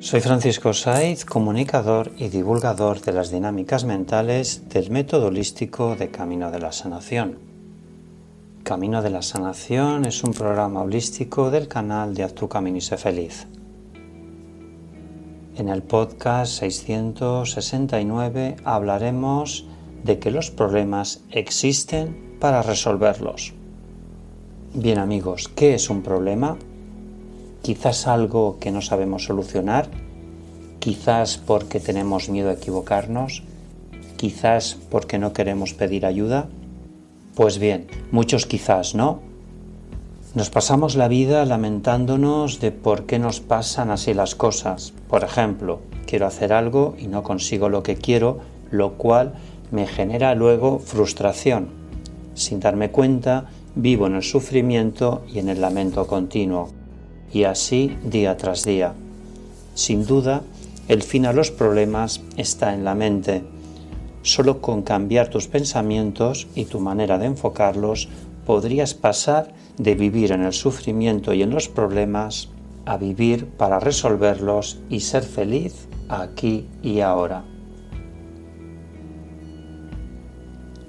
Soy Francisco Saiz, comunicador y divulgador de las dinámicas mentales del método holístico de Camino de la Sanación. Camino de la Sanación es un programa holístico del canal de Haz tu camino y sé feliz. En el podcast 669 hablaremos de que los problemas existen para resolverlos. Bien amigos, ¿qué es un problema? Quizás algo que no sabemos solucionar, quizás porque tenemos miedo a equivocarnos, quizás porque no queremos pedir ayuda. Pues bien, muchos quizás, ¿no? Nos pasamos la vida lamentándonos de por qué nos pasan así las cosas. Por ejemplo, quiero hacer algo y no consigo lo que quiero, lo cual me genera luego frustración. Sin darme cuenta, vivo en el sufrimiento y en el lamento continuo. Y así día tras día. Sin duda, el fin a los problemas está en la mente. Solo con cambiar tus pensamientos y tu manera de enfocarlos podrías pasar de vivir en el sufrimiento y en los problemas a vivir para resolverlos y ser feliz aquí y ahora.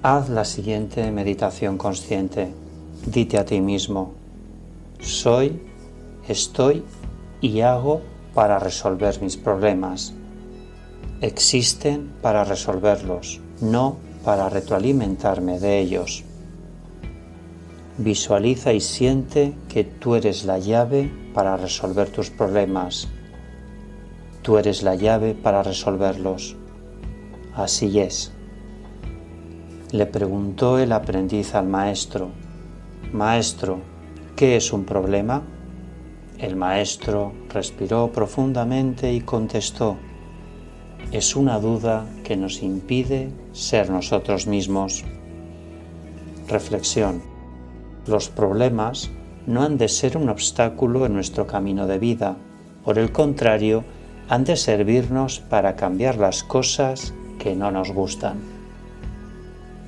Haz la siguiente meditación consciente. Dite a ti mismo, soy, estoy y hago para resolver mis problemas. Existen para resolverlos, no para retroalimentarme de ellos. Visualiza y siente que tú eres la llave para resolver tus problemas. Tú eres la llave para resolverlos. Así es. Le preguntó el aprendiz al maestro, Maestro, ¿qué es un problema? El maestro respiró profundamente y contestó, es una duda que nos impide ser nosotros mismos. Reflexión. Los problemas no han de ser un obstáculo en nuestro camino de vida, por el contrario, han de servirnos para cambiar las cosas que no nos gustan.